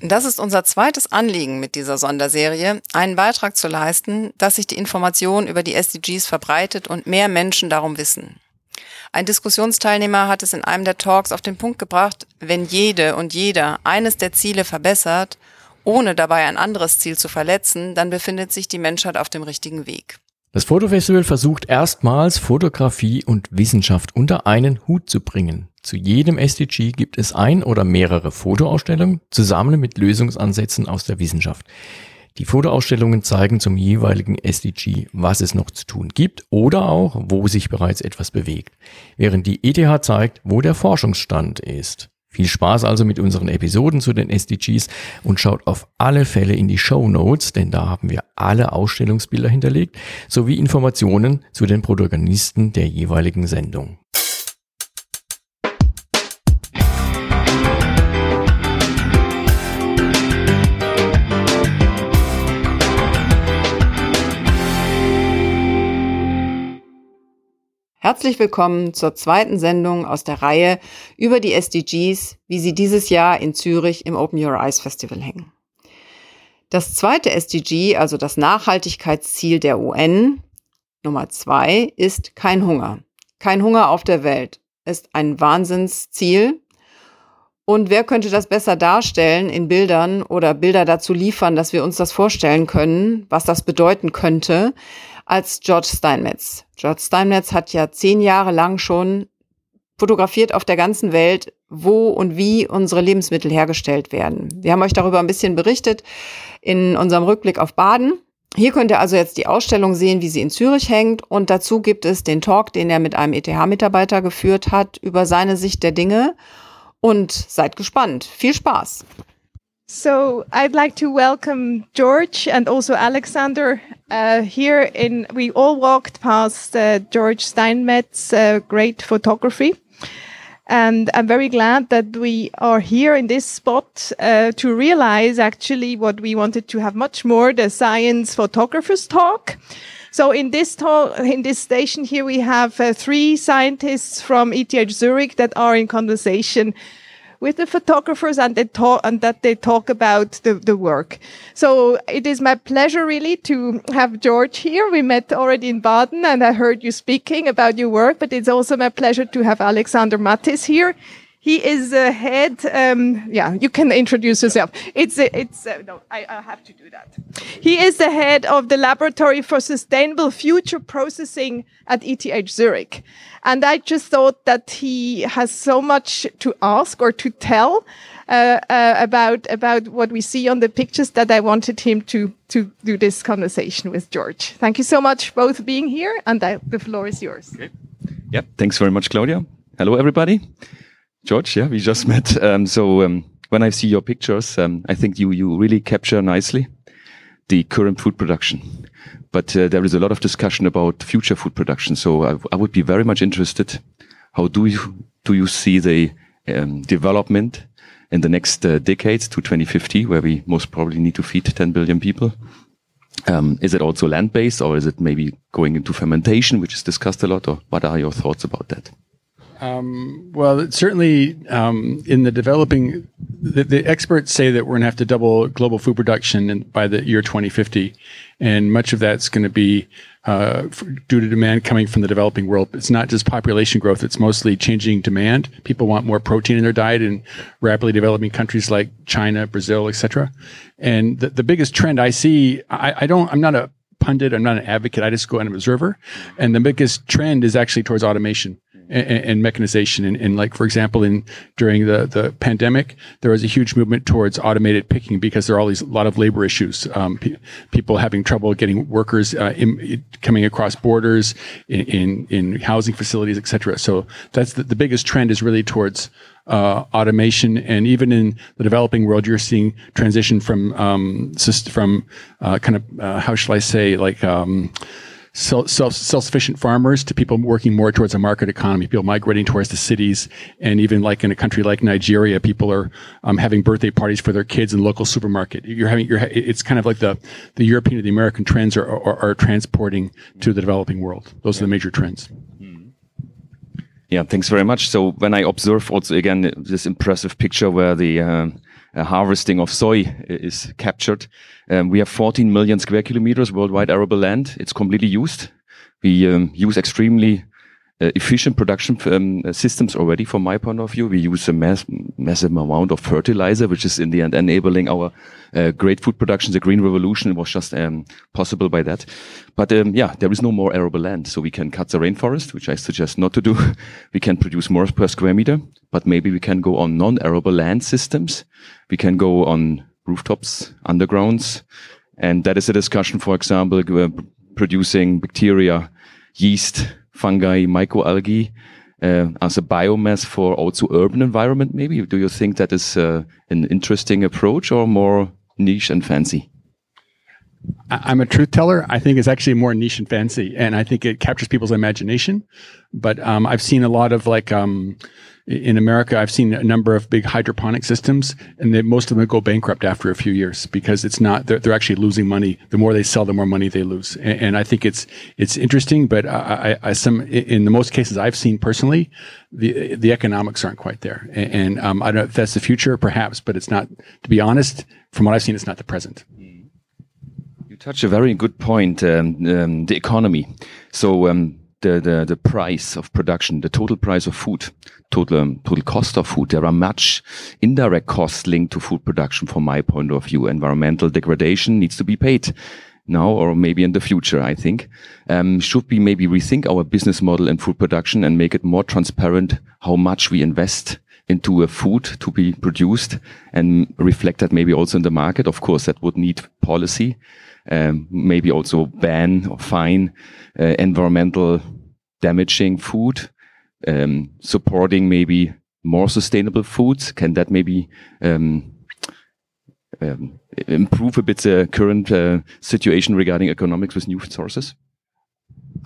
Das ist unser zweites Anliegen mit dieser Sonderserie, einen Beitrag zu leisten, dass sich die Information über die SDGs verbreitet und mehr Menschen darum wissen. Ein Diskussionsteilnehmer hat es in einem der Talks auf den Punkt gebracht, wenn jede und jeder eines der Ziele verbessert, ohne dabei ein anderes Ziel zu verletzen, dann befindet sich die Menschheit auf dem richtigen Weg. Das Fotofestival versucht erstmals Fotografie und Wissenschaft unter einen Hut zu bringen. Zu jedem SDG gibt es ein oder mehrere Fotoausstellungen zusammen mit Lösungsansätzen aus der Wissenschaft. Die Fotoausstellungen zeigen zum jeweiligen SDG, was es noch zu tun gibt oder auch, wo sich bereits etwas bewegt, während die ETH zeigt, wo der Forschungsstand ist. Viel Spaß also mit unseren Episoden zu den SDGs und schaut auf alle Fälle in die Show Notes, denn da haben wir alle Ausstellungsbilder hinterlegt, sowie Informationen zu den Protagonisten der jeweiligen Sendung. Herzlich willkommen zur zweiten Sendung aus der Reihe über die SDGs, wie sie dieses Jahr in Zürich im Open Your Eyes Festival hängen. Das zweite SDG, also das Nachhaltigkeitsziel der UN, Nummer zwei, ist kein Hunger. Kein Hunger auf der Welt ist ein Wahnsinnsziel. Und wer könnte das besser darstellen in Bildern oder Bilder dazu liefern, dass wir uns das vorstellen können, was das bedeuten könnte, als George Steinmetz. George Steinmetz hat ja zehn Jahre lang schon fotografiert auf der ganzen Welt, wo und wie unsere Lebensmittel hergestellt werden. Wir haben euch darüber ein bisschen berichtet in unserem Rückblick auf Baden. Hier könnt ihr also jetzt die Ausstellung sehen, wie sie in Zürich hängt. Und dazu gibt es den Talk, den er mit einem ETH-Mitarbeiter geführt hat über seine Sicht der Dinge. Und seid gespannt. Viel Spaß! So I'd like to welcome George and also Alexander uh, here. In we all walked past uh, George Steinmetz's uh, great photography, and I'm very glad that we are here in this spot uh, to realize actually what we wanted to have much more the science photographers talk. So in this talk, in this station here, we have uh, three scientists from ETH Zurich that are in conversation with the photographers and they talk and that they talk about the, the work. So it is my pleasure really to have George here. We met already in Baden and I heard you speaking about your work, but it's also my pleasure to have Alexander Mathys here. He is the head. Um, yeah, you can introduce yourself. It's it's no, I, I have to do that. He is the head of the Laboratory for Sustainable Food Processing at ETH Zurich, and I just thought that he has so much to ask or to tell uh, uh, about about what we see on the pictures that I wanted him to to do this conversation with George. Thank you so much both being here, and I, the floor is yours. Okay. Yep. Thanks very much, Claudia. Hello, everybody. George, yeah, we just met. Um, so um, when I see your pictures, um, I think you you really capture nicely the current food production. But uh, there is a lot of discussion about future food production. So I, I would be very much interested. How do you do you see the um, development in the next uh, decades to 2050, where we most probably need to feed 10 billion people? Um, is it also land based, or is it maybe going into fermentation, which is discussed a lot? Or what are your thoughts about that? Um, well, certainly um, in the developing, the, the, experts say that we're going to have to double global food production in, by the year 2050, and much of that's going to be uh, due to demand coming from the developing world. It's not just population growth; it's mostly changing demand. People want more protein in their diet in rapidly developing countries like China, Brazil, etc. And the, the biggest trend I see, I, I don't, I'm not a pundit, I'm not an advocate. I just go and observer, and the biggest trend is actually towards automation and, and mechanization. And, and, like, for example, in during the, the pandemic, there was a huge movement towards automated picking because there are all these a lot of labor issues. Um, pe- people having trouble getting workers uh, in, coming across borders in, in, in housing facilities, etc. So that's the, the biggest trend is really towards uh, automation, and even in the developing world, you're seeing transition from um, from uh, kind of uh, how shall I say like um, self, self-sufficient farmers to people working more towards a market economy, people migrating towards the cities. And even like in a country like Nigeria, people are um, having birthday parties for their kids in the local supermarket. You're having, you're, it's kind of like the, the European or the American trends are, are, are transporting to the developing world. Those yeah. are the major trends. Yeah, thanks very much. So when I observe also again this impressive picture where the uh, uh, harvesting of soy is captured. Um, we have 14 million square kilometers worldwide arable land. It's completely used. We um, use extremely efficient production um, systems already from my point of view. We use a mass, massive amount of fertilizer, which is in the end enabling our uh, great food production. The green revolution was just um, possible by that. But um, yeah, there is no more arable land. So we can cut the rainforest, which I suggest not to do. we can produce more per square meter, but maybe we can go on non-arable land systems. We can go on rooftops, undergrounds. And that is a discussion, for example, uh, producing bacteria, yeast, fungi, microalgae uh, as a biomass for also urban environment. Maybe do you think that is uh, an interesting approach or more niche and fancy? I'm a truth teller. I think it's actually more niche and fancy, and I think it captures people's imagination. But um, I've seen a lot of like um, in America, I've seen a number of big hydroponic systems, and they, most of them go bankrupt after a few years because it's not they're, they're actually losing money. The more they sell, the more money they lose. And, and I think it's it's interesting, but I, I, some in the most cases I've seen personally, the the economics aren't quite there. And, and um, I don't know if that's the future, perhaps, but it's not. To be honest, from what I've seen, it's not the present. You touch a very good point. Um, um, the economy. So um, the, the, the price of production, the total price of food, total, um, total cost of food. There are much indirect costs linked to food production from my point of view. Environmental degradation needs to be paid now or maybe in the future, I think. Um, should we maybe rethink our business model in food production and make it more transparent how much we invest into a food to be produced and reflect that maybe also in the market? Of course, that would need policy um, maybe also ban or fine uh, environmental damaging food, um, supporting maybe more sustainable foods. Can that maybe um, um improve a bit the current uh, situation regarding economics with new sources?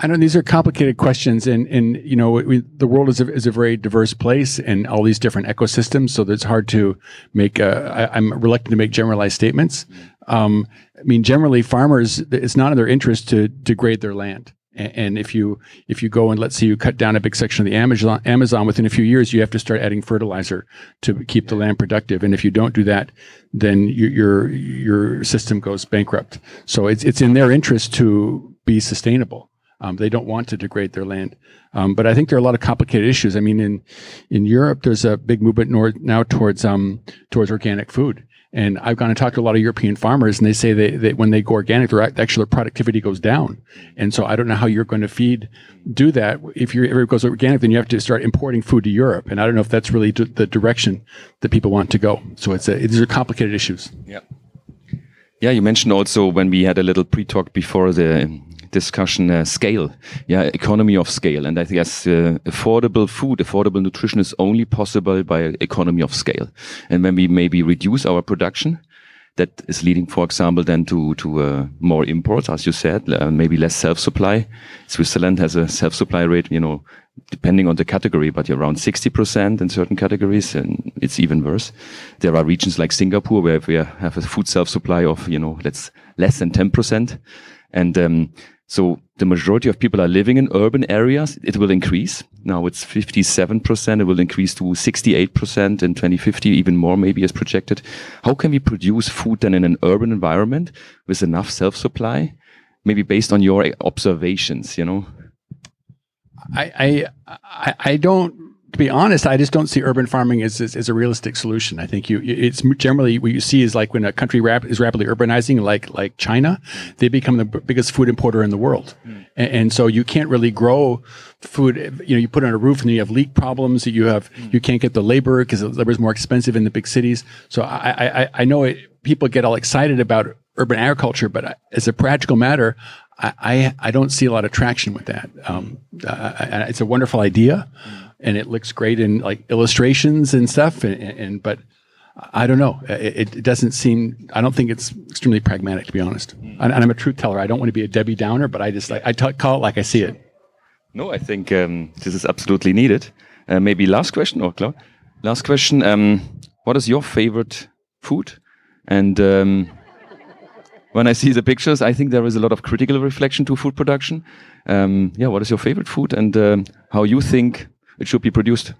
I know these are complicated questions, and and you know we, the world is a, is a very diverse place, and all these different ecosystems. So it's hard to make. Uh, I, am reluctant to make generalized statements. Um, I mean, generally, farmers it's not in their interest to degrade their land. And, if you if you go and let's say you cut down a big section of the Amazon, Amazon within a few years, you have to start adding fertilizer to keep the land productive. And if you don't do that, then your your, your system goes bankrupt. So it's it's in their interest to be sustainable. Um, they don't want to degrade their land. Um, but I think there are a lot of complicated issues. I mean, in in Europe, there's a big movement nor- now towards um, towards organic food, And I've gone and talked to a lot of European farmers, and they say they, that when they go organic, their actual productivity goes down. And so I don't know how you're going to feed, do that. If you're ever goes organic, then you have to start importing food to Europe. And I don't know if that's really the direction that people want to go. So it's a, these are complicated issues. Yeah. Yeah, you mentioned also when we had a little pre-talk before the discussion uh, scale yeah economy of scale and i guess uh, affordable food affordable nutrition is only possible by economy of scale and when we maybe reduce our production that is leading, for example, then to to uh, more imports, as you said, uh, maybe less self-supply. Switzerland has a self-supply rate, you know, depending on the category, but around 60% in certain categories, and it's even worse. There are regions like Singapore where we have a food self-supply of, you know, let's less than 10%. And um, so the majority of people are living in urban areas. It will increase. Now it's 57%. It will increase to 68% in 2050, even more maybe as projected. How can we produce food then in an urban environment with enough self-supply? Maybe based on your observations, you know? I, I, I don't to be honest, I just don't see urban farming as, as, as, a realistic solution. I think you, it's generally what you see is like when a country rap, is rapidly urbanizing, like like China, they become the b- biggest food importer in the world, mm. and, and, so you can't really grow food. You know, you put it on a roof and you have leak problems. You have mm. you can't get the labor because the labor is more expensive in the big cities. So I I, I know it, people get all excited about urban agriculture, but as a practical matter, I, I, I don't see a lot of traction with that. Um, uh, it's a wonderful idea. And it looks great in like illustrations and stuff. And, and but I don't know. It, it, doesn't seem. I don't think it's extremely pragmatic, to be honest. And, and I'm a truth teller. I don't want to be a Debbie Downer, but I just like I talk, call it like I see it. No, I think um, this is absolutely needed. Uh, maybe last question, or Claude? Last question. Um, what is your favorite food? And um, when I see the pictures, I think there is a lot of critical reflection to food production. Um, yeah, what is your favorite food, and um, how you think it should be produced?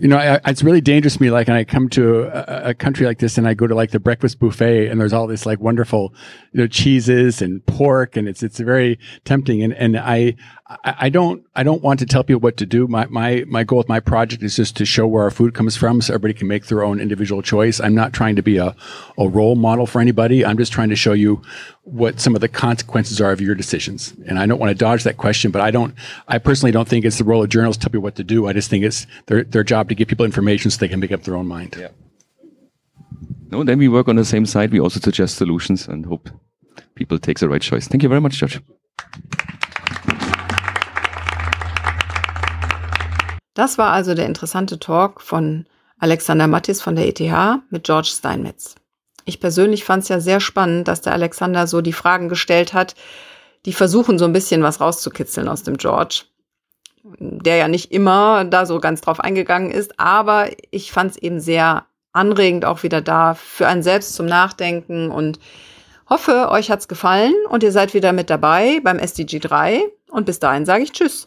You know, I, it's really dangerous to me. Like, and I come to a, a, country like this, and I go to like the breakfast buffet, and there's all this like wonderful, you know, cheeses and pork, and it's it's very tempting. And and I don't I don't want to tell people what to do. My my my goal with my project is just to show where our food comes from, so everybody can make their own individual choice. I'm not trying to be a a role model for anybody. I'm just trying to show you what some of the consequences are of your decisions. And I don't want to dodge that question, but I don't I personally don't think it's the role of journalists to tell people what to do. I just think it's their their job to give people information so they can make up their own mind. Yeah. No, then we work on the same side. We also suggest solutions and hope people take the right choice. Thank you very much, George. Das war also der interessante Talk von Alexander Mattis von der ETH mit George Steinmetz. Ich persönlich fand es ja sehr spannend, dass der Alexander so die Fragen gestellt hat, die versuchen so ein bisschen was rauszukitzeln aus dem George, der ja nicht immer da so ganz drauf eingegangen ist, aber ich fand es eben sehr anregend auch wieder da für einen selbst zum Nachdenken und hoffe, euch hat's gefallen und ihr seid wieder mit dabei beim SDG 3 und bis dahin sage ich Tschüss.